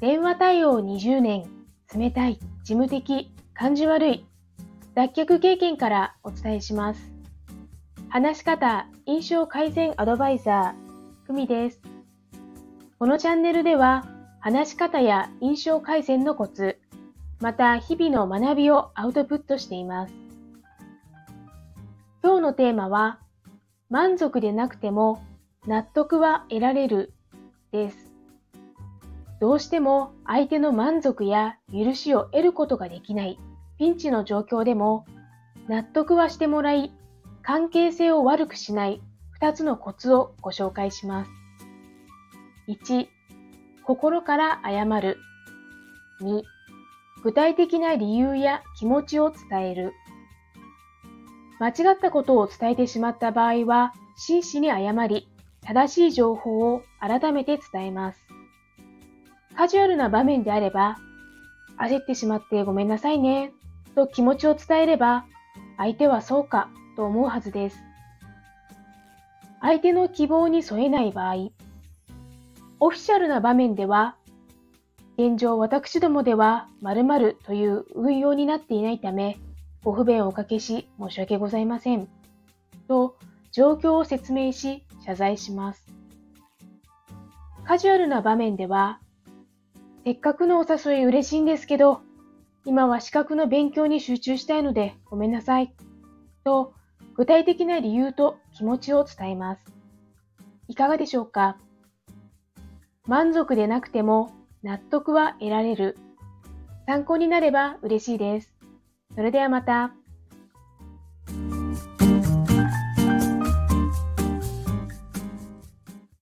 電話対応20年、冷たい、事務的、感じ悪い、脱却経験からお伝えします。話し方、印象改善アドバイザー、ふみです。このチャンネルでは、話し方や印象改善のコツ、また日々の学びをアウトプットしています。今日のテーマは、満足でなくても納得は得られるです。どうしても相手の満足や許しを得ることができないピンチの状況でも納得はしてもらい関係性を悪くしない2つのコツをご紹介します。1、心から謝る。2、具体的な理由や気持ちを伝える。間違ったことを伝えてしまった場合は、真摯に謝り、正しい情報を改めて伝えます。カジュアルな場面であれば、焦ってしまってごめんなさいね、と気持ちを伝えれば、相手はそうかと思うはずです。相手の希望に添えない場合、オフィシャルな場面では、現状私どもでは〇〇という運用になっていないため、ご不便をおかけし申し訳ございません。と状況を説明し謝罪します。カジュアルな場面では、せっかくのお誘い嬉しいんですけど、今は資格の勉強に集中したいのでごめんなさい。と、具体的な理由と気持ちを伝えます。いかがでしょうか？満足でなくても納得は得られる。参考になれば嬉しいです。それではまた。